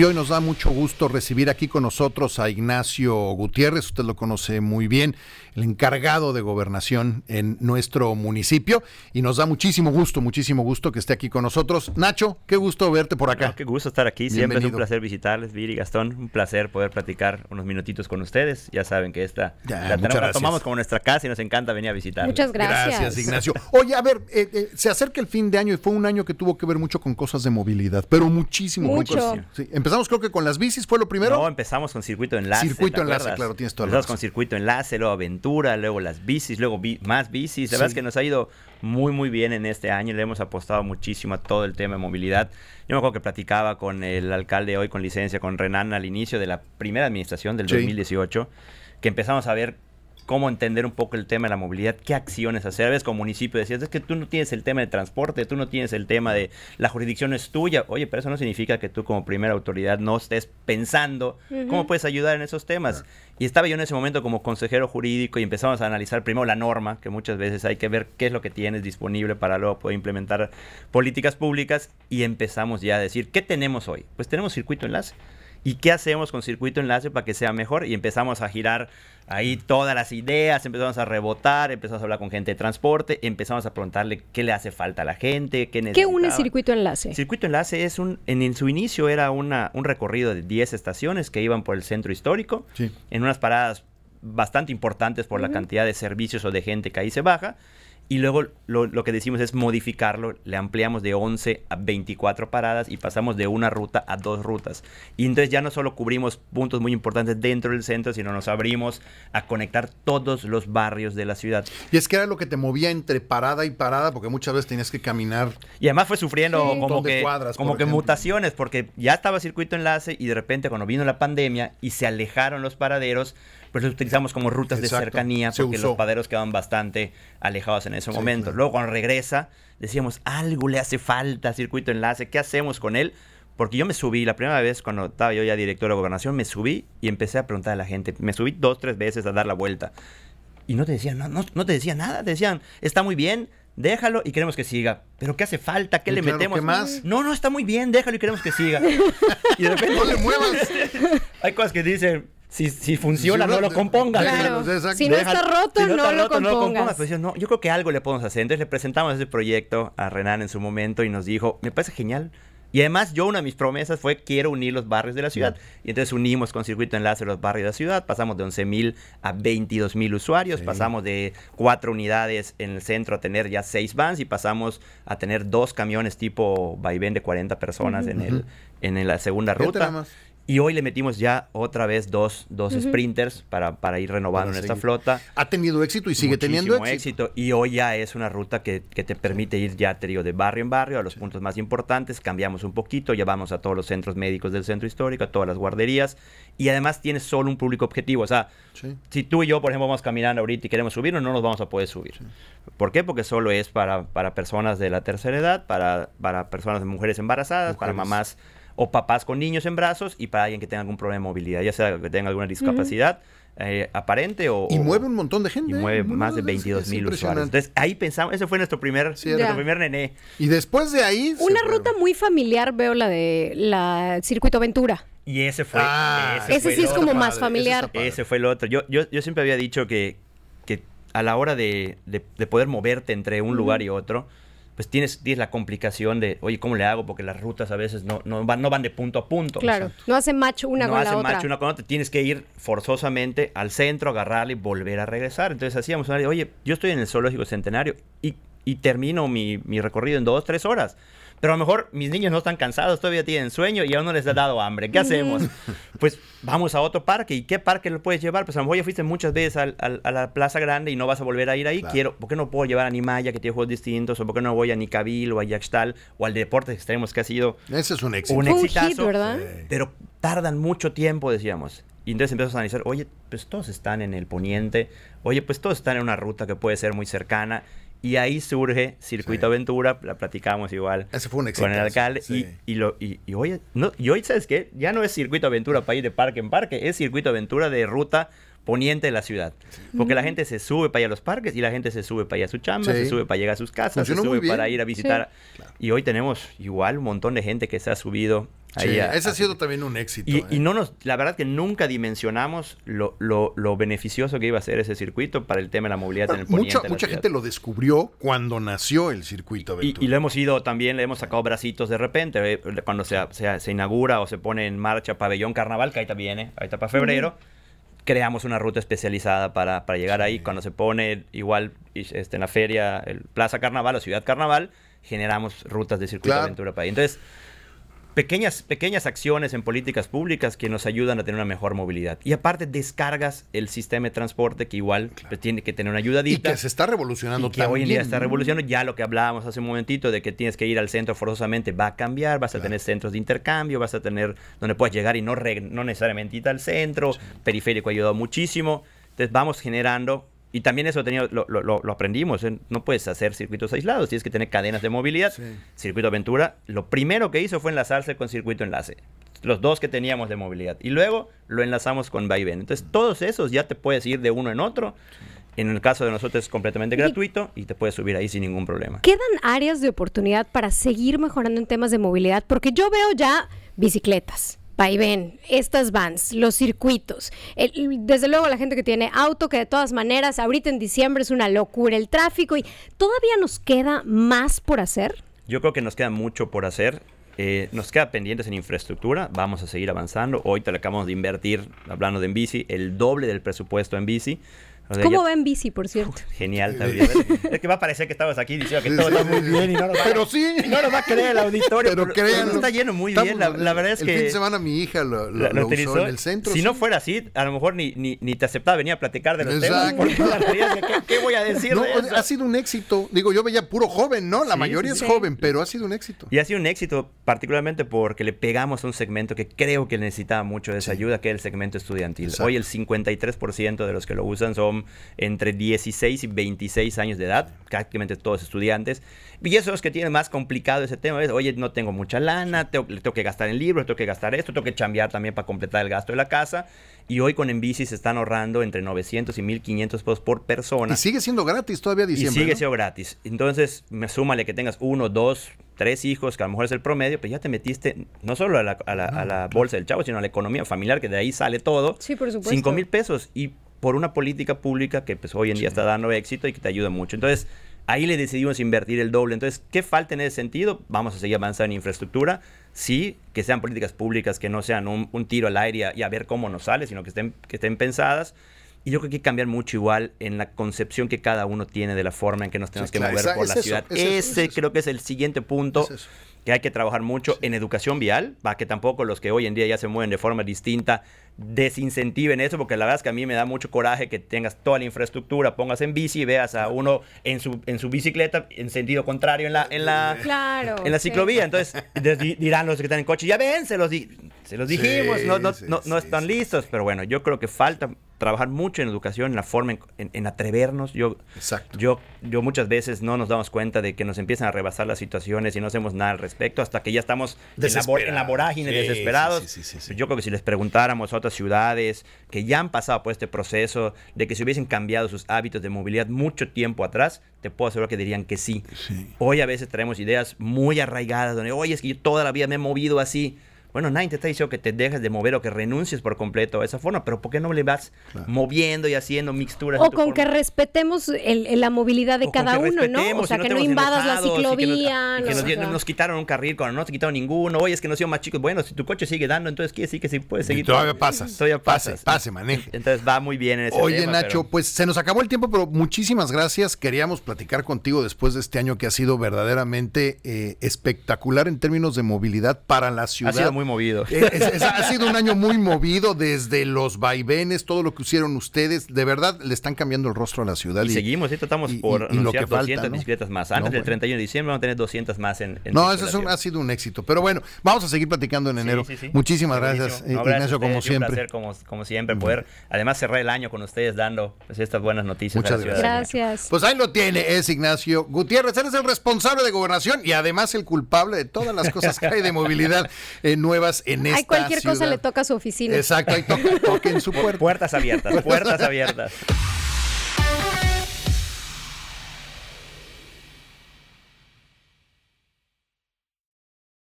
Y hoy nos da mucho gusto recibir aquí con nosotros a Ignacio Gutiérrez, usted lo conoce muy bien, el encargado de gobernación en nuestro municipio y nos da muchísimo gusto, muchísimo gusto que esté aquí con nosotros. Nacho, qué gusto verte por acá. qué gusto estar aquí, siempre es un placer visitarles, Viri, Gastón, un placer poder platicar unos minutitos con ustedes. Ya saben que esta la, tomamos como nuestra casa y nos encanta venir a visitar. Muchas gracias. Gracias, Ignacio. Oye, a ver, eh, eh, se acerca el fin de año y fue un año que tuvo que ver mucho con cosas de movilidad, pero muchísimo. Mucho. Sí, empezamos creo que con las bicis, ¿fue lo primero? No, empezamos con circuito enlace. Circuito enlace, claro, tienes toda Empezamos con circuito enlace, luego aventura, luego las bicis, luego más bicis. La verdad es que nos ha ido muy, muy bien en este año. Le hemos apostado muchísimo a todo el tema de movilidad. Yo me acuerdo que platicaba con el alcalde hoy con licencia, con Renan, al inicio de la primera administración del 2018, que empezamos a ver cómo entender un poco el tema de la movilidad, qué acciones hacer. A veces como municipio decías, es que tú no tienes el tema de transporte, tú no tienes el tema de la jurisdicción es tuya. Oye, pero eso no significa que tú como primera autoridad no estés pensando cómo puedes ayudar en esos temas. Y estaba yo en ese momento como consejero jurídico y empezamos a analizar primero la norma, que muchas veces hay que ver qué es lo que tienes disponible para luego poder implementar políticas públicas y empezamos ya a decir, ¿qué tenemos hoy? Pues tenemos circuito enlace. ¿Y qué hacemos con circuito enlace para que sea mejor? Y empezamos a girar ahí todas las ideas, empezamos a rebotar, empezamos a hablar con gente de transporte, empezamos a preguntarle qué le hace falta a la gente, qué necesita. ¿Qué une circuito enlace? Circuito enlace es un, en, su inicio era una, un recorrido de 10 estaciones que iban por el centro histórico, en unas paradas bastante importantes por la cantidad de servicios o de gente que ahí se baja. Y luego lo, que decimos es modificarlo, le ampliamos de 11 a 24 paradas y pasamos de una ruta a dos rutas. Y entonces ya no solo cubrimos puntos muy importantes dentro del centro, sino nos abrimos a conectar todos los barrios de la ciudad. Y es que era lo que te movía entre parada y parada, porque muchas veces tenías que caminar. Y además fue sufriendo como, que, como que mutaciones, porque ya estaba circuito enlace y de repente cuando vino la pandemia y se alejaron los paraderos, pues los utilizamos como rutas de cercanía porque los paderos quedaban bastante alejados en ese momento. Luego cuando regresa, decíamos, algo le hace falta circuito enlace, ¿qué hacemos con él? Porque yo me subí, la primera vez cuando estaba yo ya director de gobernación, me subí y empecé a preguntar a la gente. Me subí dos, tres veces a dar la vuelta. Y no te decían, no, no, te decían nada, te decían, está muy bien, déjalo y queremos que siga. Pero ¿qué hace falta? ¿Qué le metemos? más? No, no, está muy bien, déjalo y queremos que siga. y de repente... no le muevas. Hay cosas que dicen, si, si funciona, no, lo compongas. Si no está roto, no, lo compongas. Pues yo, no, yo creo que algo le podemos hacer. Entonces le presentamos ese proyecto a Renan en su momento y nos dijo, me parece genial. Y además yo una de mis promesas fue quiero unir los barrios de la ciudad. Y entonces unimos con circuito enlace los barrios de la ciudad. Pasamos de 11.000 a 22.000 usuarios. Pasamos de cuatro unidades en el centro a tener ya seis vans. Y pasamos a tener dos camiones tipo vaivén de 40 personas en, el, en la segunda ruta. Y hoy le metimos ya otra vez dos, dos sprinters para, para, ir renovando en esta flota. Ha tenido éxito y sigue teniendo éxito. éxito. Y hoy ya es una ruta que, que te permite ir ya, te digo, de barrio en barrio a los puntos más importantes. Cambiamos un poquito, llevamos a todos los centros médicos del centro histórico, a todas las guarderías. Y además tienes solo un público objetivo. O sea, si tú y yo, por ejemplo, vamos caminando ahorita y queremos subir, no nos vamos a poder subir. ¿Por qué? Porque solo es para, para personas de la tercera edad, para, para personas de mujeres embarazadas, para mamás o papás con niños en brazos y para alguien que tenga algún problema de movilidad, ya sea que tenga alguna discapacidad. Eh, aparente o... Y mueve un montón de gente. Y mueve más de 22 mil usuarios. Entonces ahí pensamos, ese fue nuestro primer, nuestro primer nené. Y después de ahí... Una ruta muy familiar veo la de la Circuito Aventura. Y ese fue... Ah, ese, sí es como más familiar. Ese, fue el otro. Yo, yo, yo siempre había dicho que, que a la hora de, de, poder moverte entre un lugar y otro, pues tienes, tienes la complicación de, oye, ¿cómo le hago? Porque las rutas a veces no, no, van, no van de punto a punto. Claro, no hacen match una con la otra. No match una con otra, tienes que ir forzosamente al centro, agarrarle y volver a regresar. Entonces hacíamos, oye, yo estoy en el zoológico centenario y, y termino mi, mi recorrido en dos, tres horas. Pero a lo mejor mis niños no están cansados, todavía tienen sueño y aún no les ha dado hambre. ¿Qué hacemos? Pues vamos a otro parque. ¿Y qué parque lo puedes llevar? Pues a lo mejor ya fuiste muchas veces a la Plaza Grande y no vas a volver a ir ahí. Quiero, ¿Por qué no puedo llevar a Nimaya, que tiene juegos distintos? ¿O por qué no voy a Nicabil o a Yaxtal o al Deportes Extremos, que ha sido Ese es un éxito. Un exitazo. ¿verdad? Pero tardan mucho tiempo, decíamos. Y entonces empiezas a analizar, oye, pues todos están en el poniente, oye, pues todos están en una ruta que puede ser muy cercana. Y ahí surge Circuito Aventura, la platicamos igual con el alcalde. Y, y, lo, y, hoy, no, y hoy, ¿sabes qué? Ya no es Circuito Aventura para ir de parque en parque, es Circuito Aventura de ruta poniente de la ciudad. Porque la gente se sube para ir a los parques y la gente se sube para ir a su chamba, se sube para llegar a sus casas, se sube para ir a visitar. Y hoy tenemos igual un montón de gente que se ha subido Sí, Ahí a- ese ha sido también un éxito. Y, ¿eh? y no nos, la verdad que nunca dimensionamos lo, lo- lo beneficioso que iba a ser ese circuito para el tema de la movilidad en el poniente. mucha mucha gente lo descubrió cuando nació el circuito Y, y lo hemos ido también, le hemos sacado bracitos de repente, eh, cuando se, se- se inaugura o se pone en marcha Pabellón Carnaval, que ahorita viene, ahorita para febrero, creamos una ruta especializada para, para llegar ahí. Cuando se pone igual este, en la feria, el Plaza Carnaval o Ciudad Carnaval, generamos rutas de circuito Claro. de aventura para ahí. Entonces, pequeñas, pequeñas acciones en políticas públicas que nos ayudan a tener una mejor movilidad. Y aparte descargas el sistema de transporte que igual pues, tiene que tener una y ayudadita. que se está revolucionando Y que hoy en día está revolucionando. Ya lo que hablábamos hace un momentito de que tienes que ir al centro forzosamente va a cambiar. Vas a tener centros de intercambio, vas a tener donde puedes llegar y no, no necesariamente ir al centro. Periférico ha ayudado muchísimo. Entonces vamos generando. Y también eso tenía, lo, lo- lo- lo aprendimos. ¿eh? No puedes hacer circuitos aislados, tienes que tener cadenas de movilidad. Sí. Circuito Aventura, lo primero que hizo fue enlazarse con Circuito Enlace. Los dos que teníamos de movilidad. Y luego lo enlazamos con Vaivén. Entonces, todos esos ya te puedes ir de uno en otro. En el caso de nosotros es completamente gratuito y te puedes subir ahí sin ningún problema. ¿Quedan áreas de oportunidad para seguir mejorando en temas de movilidad? Porque yo veo ya bicicletas, vaivén, estas vans, los circuitos. Desde luego la gente que tiene auto, que de todas maneras ahorita en diciembre es una locura el tráfico y todavía nos queda más por hacer. Yo creo que nos queda mucho por hacer. Eh, nos queda pendientes en infraestructura. Vamos a seguir avanzando. Hoy te acabamos de invertir, hablando de en bici, el doble del presupuesto en bici. O sea, ¿Cómo va en bici, por cierto? Genial también. es que va a parecer que estamos aquí diciendo que todo está muy bien y no nos va, Pero sí. no nos va a creer el auditorio. Pero créanlo. está lleno muy Estamos- bien. La, la verdad es el que. fin de semana mi hija lo, lo- la- lo lo usó utilizó. en el centro. Si sí. no fuera así, a lo mejor ni, ni, ni te aceptaba venir a platicar de los Exacto. temas. ¿qué, qué voy a decir No, de eso? ha sido un éxito. Digo, yo veía puro joven, ¿no? La Sí, mayoría sí, es joven, pero ha sido un éxito. Y ha sido un éxito, particularmente porque le pegamos a un segmento que creo que necesitaba mucho de esa ayuda, que es el segmento estudiantil. Exacto. Hoy el 53% de los que lo usan son entre 16 y 26 años de edad, prácticamente todos estudiantes. Y esos que tienen más complicado ese tema es, oye, no tengo mucha lana, tengo, le tengo que gastar en libros, tengo que gastar esto, tengo que chambear también para completar el gasto de la casa. Y hoy con Enbici se están ahorrando entre 900 y 1500 pesos por persona. Y sigue siendo gratis todavía Y diciembre. sigue ¿no? siendo gratis. Entonces, me súmale que tengas uno, dos, tres hijos, que a lo mejor es el promedio, pues ya te metiste no solo a la, a la- a la bolsa del chavo, sino a la economía familiar, que de ahí sale todo. Sí, por supuesto. Cinco mil pesos. Y por una política pública que pues hoy en día está dando éxito y que te ayuda mucho. Entonces, ahí le decidimos invertir el doble. Entonces, ¿qué falta en ese sentido? Vamos a seguir avanzando en infraestructura. Sí, que sean políticas públicas que no sean un, un tiro al aire y a, y a ver cómo nos sale, sino que estén, que estén pensadas. Y yo creo que hay que cambiar mucho igual en la concepción que cada uno tiene de la forma en que nos tenemos Sí, que claro, mover esa- por la eso, ciudad. es eso, Ese eso. creo que es el siguiente punto Es eso. Que hay que trabajar mucho en educación vial, para que tampoco los que hoy en día ya se mueven de forma distinta desincentiven eso, porque la verdad es que a mí me da mucho coraje que tengas toda la infraestructura, pongas en bici y veas a uno en su, en su bicicleta en sentido contrario en la, en la, Claro. en la sí. ciclovía. Entonces dirán los que están en coche, ya ven, se los, di- se los dijimos, no, no, sí, no, no están listos, pero bueno, yo creo que falta trabajar mucho en educación, en la forma, en, en- en atrevernos. Yo, Exacto. yo, yo muchas veces no nos damos cuenta de que nos empiezan a rebasar las situaciones y no hacemos nada al respecto hasta que ya estamos en la, en la vorágine Sí, desesperados. sí, sí. Yo creo que si les preguntáramos a otras ciudades que ya han pasado por este proceso de que se hubiesen cambiado sus hábitos de movilidad mucho tiempo atrás, te puedo asegurar que dirían que sí. Hoy a veces traemos ideas muy arraigadas donde, oye, es que yo toda la vida me he movido así. Bueno, nadie te está diciendo que te dejes de mover o que renuncies por completo a esa forma, pero ¿por qué no le vas moviendo y haciendo mixturas? O con forma? que respetemos el- el- la movilidad de O cada uno, ¿no? O sea, y que no invadas la enojados y que nos- ciclovía. y que no, nos, o dieron- sea. nos quitaron un carril cuando no te quitaron ninguno. Oye, es que nos dio más chicos. Bueno, si tu coche sigue dando, entonces quiere decir que sí puedes seguir. todavía pasas. Todavía Pase, pasas. pase, maneje. Entonces va muy bien en ese Oye, tema, Nacho, pero- pues se nos acabó el tiempo, pero muchísimas gracias. Queríamos platicar contigo después de este año que ha sido verdaderamente eh, espectacular en términos de movilidad para la ciudad. Ha sido muy movido. Eh, es- es- ha sido un año muy movido desde los vaivenes, todo lo que hicieron ustedes. De verdad, le están cambiando el rostro a la ciudad. Y seguimos, ahorita estamos y- y- por y lo que falta, 200 ¿no? bicicletas más. No, Antes del bueno. 31 de diciembre vamos a tener 200 más en, en No, eso es un- ha sido un éxito. Pero bueno, vamos a seguir platicando en enero. sí, sí. Muchísimas gracias, No, eh, gracias Ignacio, como y un siempre. placer, como, como siempre, poder además cerrar el año con ustedes dando pues, estas buenas noticias. a Muchas la. Gracias. Pues ahí lo tiene, es Ignacio Gutiérrez. Él es el responsable de gobernación y además el culpable de todas las cosas que hay de movilidad eh, nuevas en esta Ay, cualquier cosa le toca a su oficina. Exacto, ahí toca, toque en su puerta. Puertas abiertas, puertas abiertas.